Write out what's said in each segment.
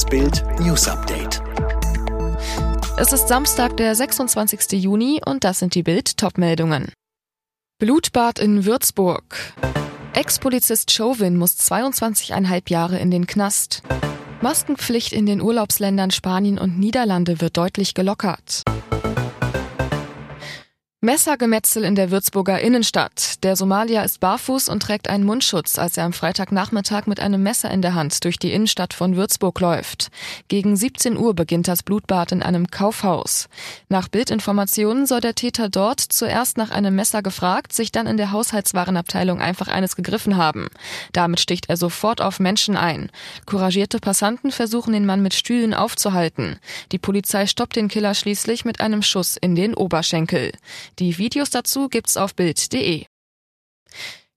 Das Bild News Update. Es ist Samstag, der 26. Juni und das sind die Bild Topmeldungen. Blutbad in Würzburg. Ex-Polizist Chauvin muss 22,5 Jahre in den Knast. Maskenpflicht in den Urlaubsländern Spanien und Niederlande wird deutlich gelockert. Messergemetzel in der Würzburger Innenstadt. Der Somalier ist barfuß und trägt einen Mundschutz, als er am Freitagnachmittag mit einem Messer in der Hand durch die Innenstadt von Würzburg läuft. Gegen 17 Uhr beginnt das Blutbad in einem Kaufhaus. Nach Bildinformationen soll der Täter dort zuerst nach einem Messer gefragt, sich dann in der Haushaltswarenabteilung einfach eines gegriffen haben. Damit sticht er sofort auf Menschen ein. Couragierte Passanten versuchen den Mann mit Stühlen aufzuhalten. Die Polizei stoppt den Killer schließlich mit einem Schuss in den Oberschenkel. Die Videos dazu gibt's auf Bild.de.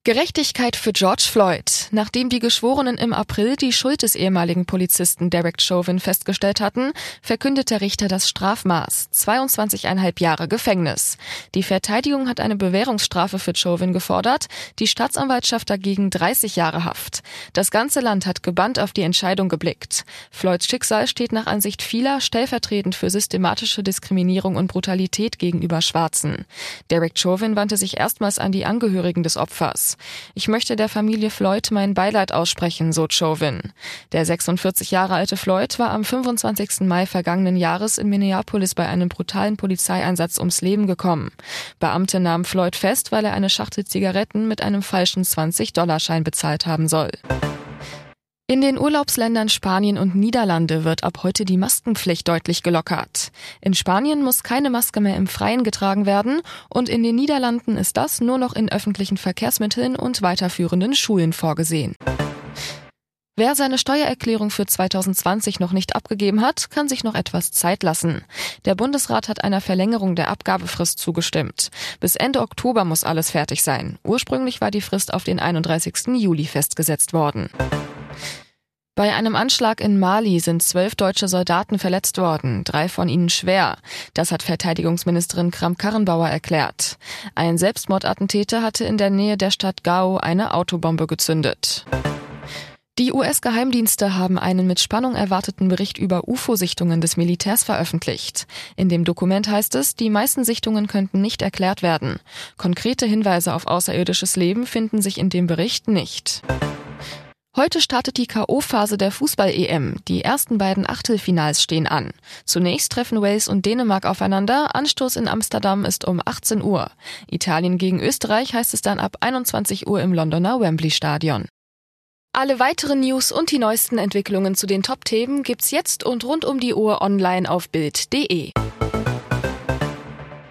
Gerechtigkeit für George Floyd. Nachdem die Geschworenen im April die Schuld des ehemaligen Polizisten Derek Chauvin festgestellt hatten, verkündet der Richter das Strafmaß. 22,5 Jahre Gefängnis. Die Verteidigung hat eine Bewährungsstrafe für Chauvin gefordert, die Staatsanwaltschaft dagegen 30 Jahre Haft. Das ganze Land hat gebannt auf die Entscheidung geblickt. Floyds Schicksal steht nach Ansicht vieler stellvertretend für systematische Diskriminierung und Brutalität gegenüber Schwarzen. Derek Chauvin wandte sich erstmals an die Angehörigen des Opfers. Ich möchte der Familie Floyd mein Beileid aussprechen, so Chauvin. Der 46 Jahre alte Floyd war am 25. Mai vergangenen Jahres in Minneapolis bei einem brutalen Polizeieinsatz ums Leben gekommen. Beamte nahmen Floyd fest, weil er eine Schachtel Zigaretten mit einem falschen 20-Dollar-Schein bezahlt haben soll. In den Urlaubsländern Spanien und Niederlande wird ab heute die Maskenpflicht deutlich gelockert. In Spanien muss keine Maske mehr im Freien getragen werden und in den Niederlanden ist das nur noch in öffentlichen Verkehrsmitteln und weiterführenden Schulen vorgesehen. Wer seine Steuererklärung für 2020 noch nicht abgegeben hat, kann sich noch etwas Zeit lassen. Der Bundesrat hat einer Verlängerung der Abgabefrist zugestimmt. Bis Ende Oktober muss alles fertig sein. Ursprünglich war die Frist auf den 31. Juli festgesetzt worden. Bei einem Anschlag in Mali sind zwölf deutsche Soldaten verletzt worden, drei von ihnen schwer. Das hat Verteidigungsministerin Kramp-Karrenbauer erklärt. Ein Selbstmordattentäter hatte in der Nähe der Stadt Gao eine Autobombe gezündet. Die US-Geheimdienste haben einen mit Spannung erwarteten Bericht über UFO-Sichtungen des Militärs veröffentlicht. In dem Dokument heißt es, die meisten Sichtungen könnten nicht erklärt werden. Konkrete Hinweise auf außerirdisches Leben finden sich in dem Bericht nicht. Heute startet die K.O.-Phase der Fußball-EM. Die ersten beiden Achtelfinals stehen an. Zunächst treffen Wales und Dänemark aufeinander. Anstoß in Amsterdam ist um 18 Uhr. Italien gegen Österreich heißt es dann ab 21 Uhr im Londoner Wembley Stadion. Alle weiteren News und die neuesten Entwicklungen zu den Top-Themen gibt's jetzt und rund um die Uhr online auf Bild.de.